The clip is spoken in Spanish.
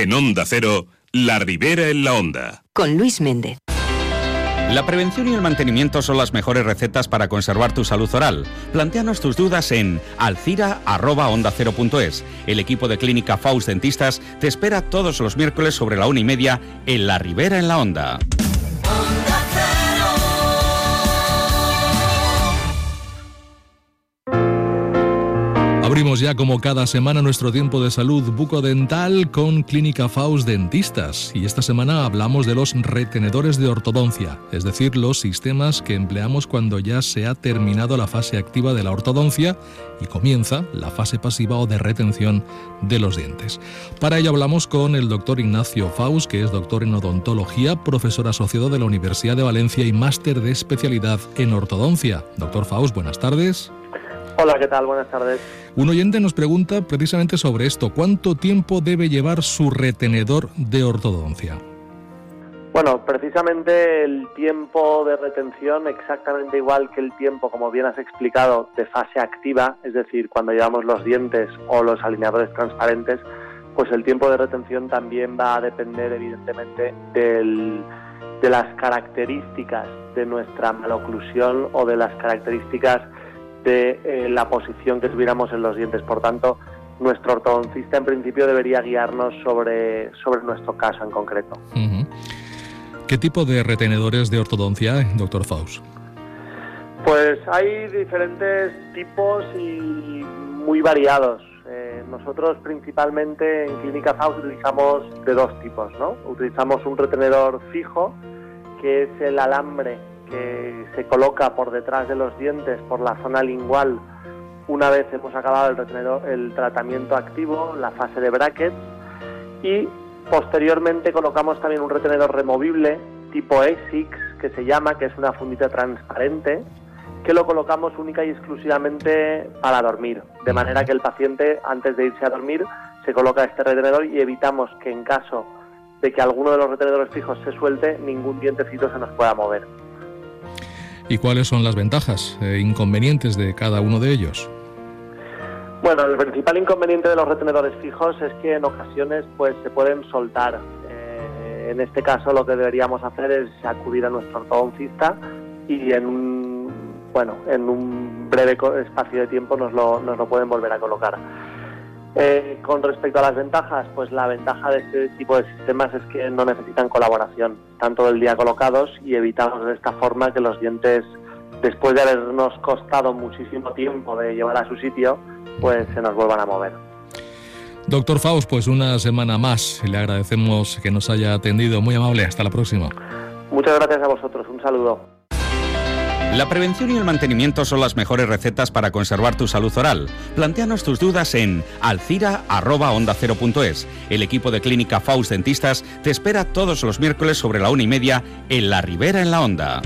En Onda Cero, La Ribera en la Onda. Con Luis Méndez. La prevención y el mantenimiento son las mejores recetas para conservar tu salud oral. Planteanos tus dudas en alcira.onda0.es. El equipo de Clínica Faust Dentistas te espera todos los miércoles sobre la una y media en La Ribera en la Onda. Abrimos ya como cada semana nuestro tiempo de salud bucodental con Clínica Faust Dentistas y esta semana hablamos de los retenedores de ortodoncia, es decir, los sistemas que empleamos cuando ya se ha terminado la fase activa de la ortodoncia y comienza la fase pasiva o de retención de los dientes. Para ello hablamos con el doctor Ignacio Faust, que es doctor en odontología, profesor asociado de la Universidad de Valencia y máster de especialidad en ortodoncia. Doctor Faust, buenas tardes. Hola, ¿qué tal? Buenas tardes. Un oyente nos pregunta precisamente sobre esto. ¿Cuánto tiempo debe llevar su retenedor de ortodoncia? Bueno, precisamente el tiempo de retención, exactamente igual que el tiempo, como bien has explicado, de fase activa, es decir, cuando llevamos los dientes o los alineadores transparentes, pues el tiempo de retención también va a depender evidentemente de las características de nuestra maloclusión o de las características de eh, la posición que tuviéramos en los dientes. Por tanto, nuestro ortodoncista en principio debería guiarnos sobre, sobre nuestro caso en concreto. ¿Qué tipo de retenedores de ortodoncia hay, doctor Faust? Pues hay diferentes tipos y muy variados. Eh, nosotros principalmente en Clínica Faust utilizamos de dos tipos, ¿no? Utilizamos un retenedor fijo, que es el alambre que se coloca por detrás de los dientes, por la zona lingual, una vez hemos acabado el, tratamiento activo, la fase de brackets, y posteriormente colocamos también un retenedor removible tipo ASICS, que se llama, que es una fundita transparente, que lo colocamos única y exclusivamente para dormir, de manera que el paciente antes de irse a dormir se coloca este retenedor y evitamos que en caso de que alguno de los retenedores fijos se suelte, ningún dientecito se nos pueda mover y cuáles son las ventajas e inconvenientes de cada uno de ellos. Bueno, el principal inconveniente de los retenedores fijos es que en ocasiones pues se pueden soltar. Eh, en este caso lo que deberíamos hacer es acudir a nuestro ortodoncista y en un bueno, en un breve espacio de tiempo nos lo, nos lo pueden volver a colocar. Eh, con respecto a las ventajas, pues la ventaja de este tipo de sistemas es que no necesitan colaboración, están todo el día colocados y evitamos de esta forma que los dientes, después de habernos costado muchísimo tiempo de llevar a su sitio, pues se nos vuelvan a mover. Doctor Faust, pues una semana más. Le agradecemos que nos haya atendido. Muy amable. Hasta la próxima. Muchas gracias a vosotros. Un saludo. La prevención y el mantenimiento son las mejores recetas para conservar tu salud oral. Planteanos tus dudas en alcira.onda0.es. El equipo de Clínica Faust Dentistas te espera todos los miércoles sobre la una y media en La Ribera en la Onda.